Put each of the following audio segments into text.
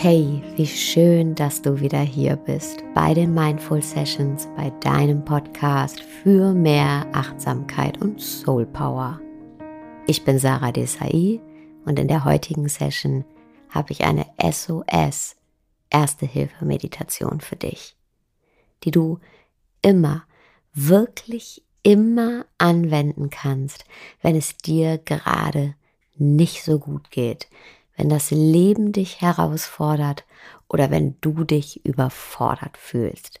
Hey, wie schön, dass du wieder hier bist bei den Mindful Sessions, bei deinem Podcast für mehr Achtsamkeit und Soul Power. Ich bin Sarah Desai und in der heutigen Session habe ich eine SOS Erste Hilfe Meditation für dich, die du immer, wirklich immer anwenden kannst, wenn es dir gerade nicht so gut geht, wenn das Leben dich herausfordert oder wenn du dich überfordert fühlst.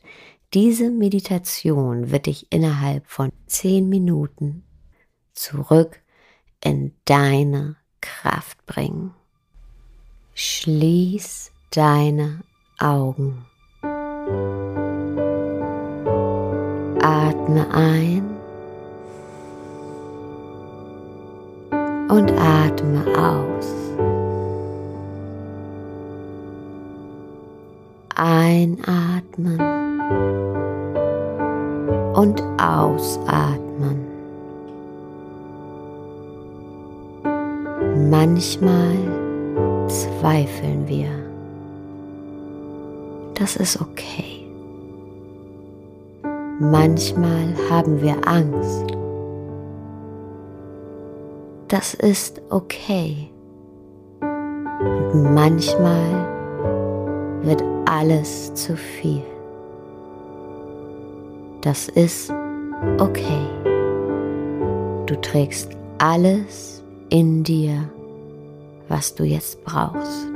Diese Meditation wird dich innerhalb von zehn Minuten zurück in deine Kraft bringen. Schließ deine Augen. Atme ein und atme aus. Einatmen und ausatmen. Manchmal zweifeln wir. Das ist okay. Manchmal haben wir Angst. Das ist okay. Und manchmal wird alles zu viel. Das ist okay. Du trägst alles in dir, was du jetzt brauchst.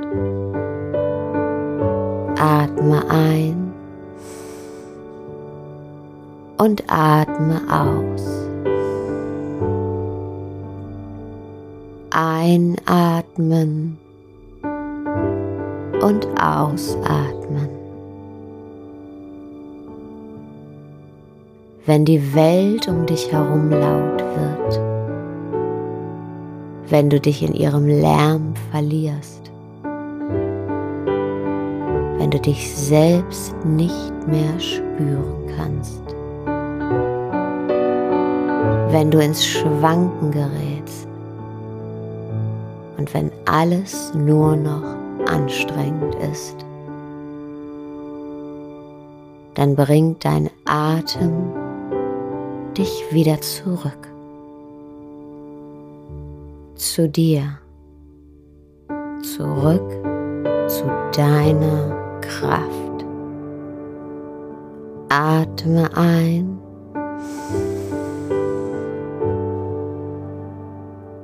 Atme ein und atme aus. Einatmen und ausatmen. Wenn die Welt um dich herum laut wird, wenn du dich in ihrem Lärm verlierst, wenn du dich selbst nicht mehr spüren kannst, wenn du ins Schwanken gerätst und wenn alles nur noch anstrengend ist, dann bringt dein Atem dich wieder zurück zu dir, zurück zu deiner Kraft. Atme ein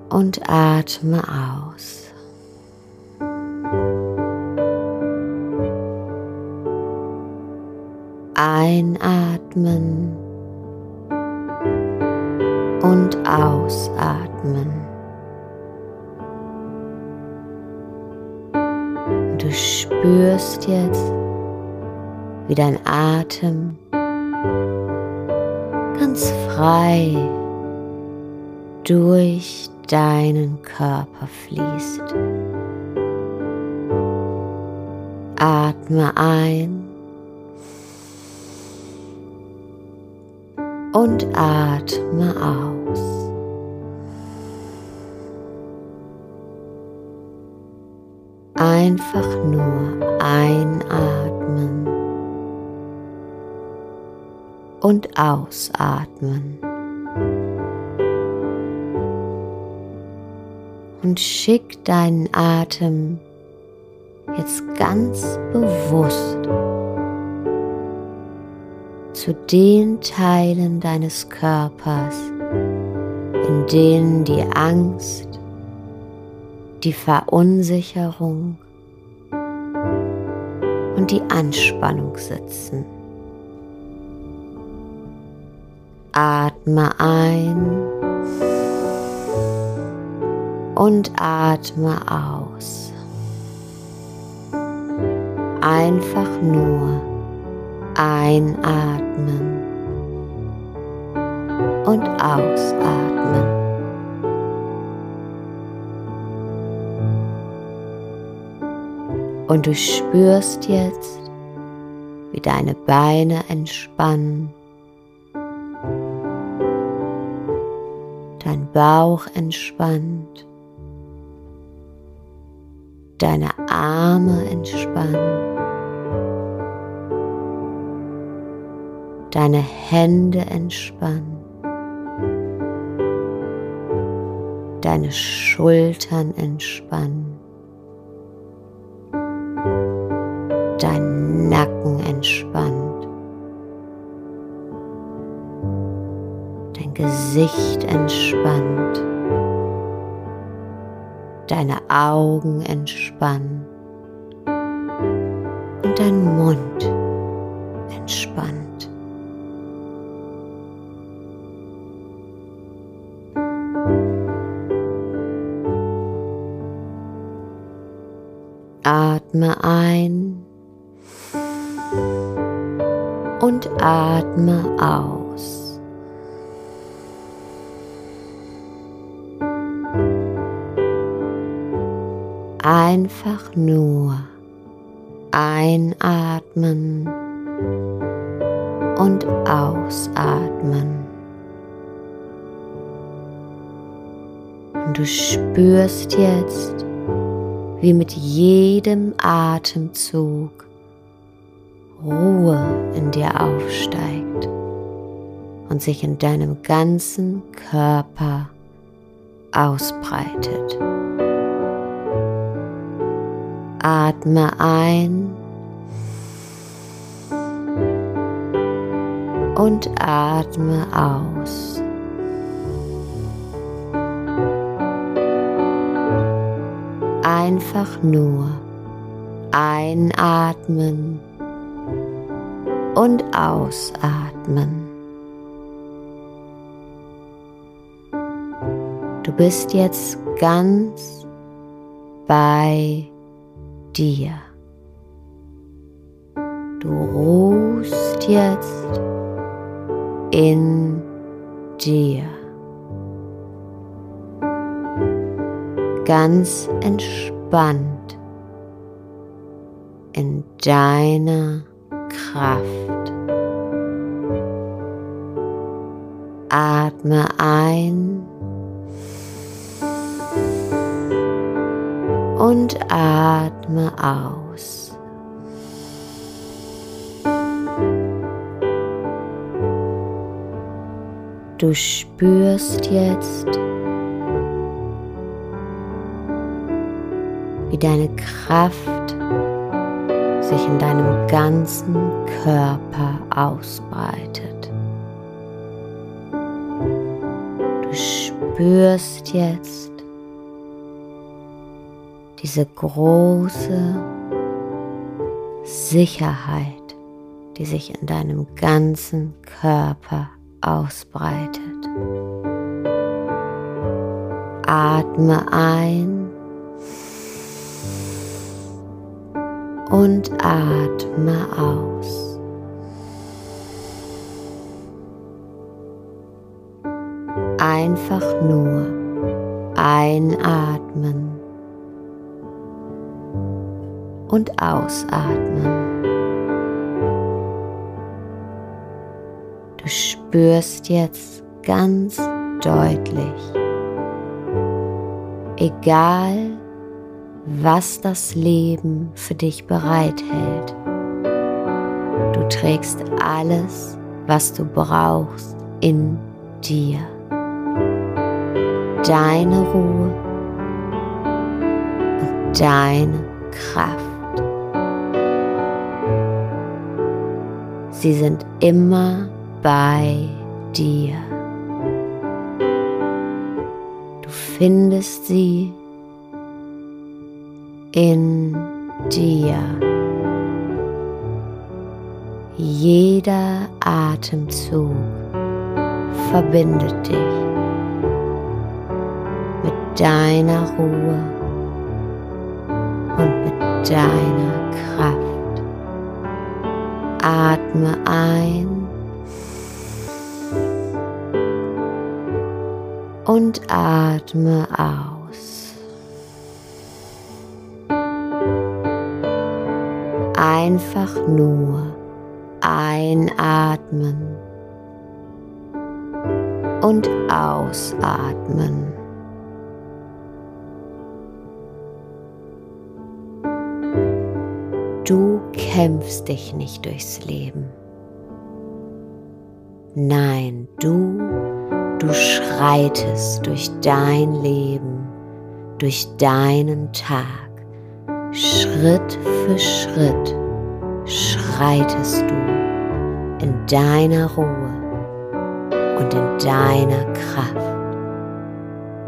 und atme aus. Einatmen und ausatmen. Du spürst jetzt, wie dein Atem ganz frei durch deinen Körper fließt. Atme ein und atme aus. Einfach nur einatmen und ausatmen. Und schick deinen Atem jetzt ganz bewusst zu den Teilen deines Körpers, in denen die Angst, die Verunsicherung und die Anspannung sitzen. Atme ein und atme aus. Einfach nur einatmen und ausatmen. Und du spürst jetzt, wie deine Beine entspannen, dein Bauch entspannt, deine Arme entspannen, deine Hände entspannen, deine Schultern entspannen, dein Nacken entspannt, dein Gesicht entspannt deine Augen entspannen und dein Mund entspannt. Atme ein und atme aus. einfach nur einatmen und ausatmen. Und du spürst jetzt, wie mit jedem Atemzug Ruhe in dir aufsteigt und sich in deinem ganzen Körper ausbreitet. Atme ein und atme aus. Einfach nur einatmen und ausatmen. Du bist jetzt ganz bei dir. Du ruhst jetzt in dir. Ganz entspannt in deiner Kraft. Atme ein und atme aus. Du spürst jetzt, deine Kraft sich in deinem ganzen Körper ausbreitet. Du spürst jetzt, diese große Sicherheit, die sich in deinem ganzen Körper ausbreitet. Atme ein und atme aus. Einfach nur einatmen und ausatmen. Du spürst jetzt ganz deutlich, egal was das Leben für dich bereithält, du trägst alles, was du brauchst, in dir. Deine Ruhe und deine Kraft. Sie sind immer bei dir. Du findest sie in dir. Jeder Atemzug verbindet dich mit deiner Ruhe und mit deiner Kraft. Atme ein und atme aus. Einfach nur einatmen und ausatmen. kämpfst dich nicht durchs Leben. Nein, du, du schreitest durch dein Leben, durch deinen Tag. Schritt für Schritt schreitest du in deiner Ruhe und in deiner Kraft.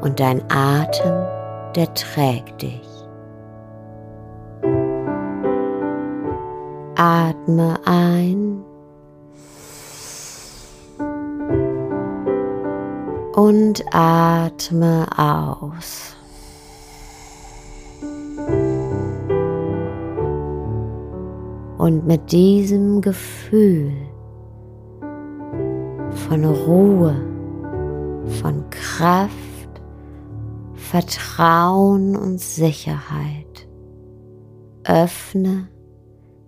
Und dein Atem, der trägt dich. Atme ein und atme aus. Und mit diesem Gefühl von Ruhe, von Kraft, Vertrauen und Sicherheit öffne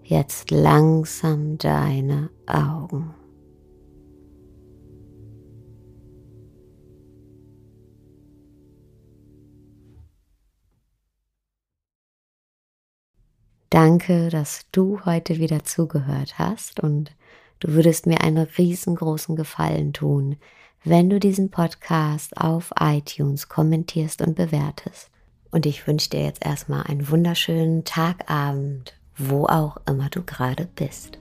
jetzt langsam deine Augen. Danke, dass du heute wieder zugehört hast und du würdest mir einen riesengroßen Gefallen tun, wenn du diesen Podcast auf iTunes kommentierst und bewertest. Und ich wünsche dir jetzt erstmal einen wunderschönen Tagabend, wo auch immer du gerade bist.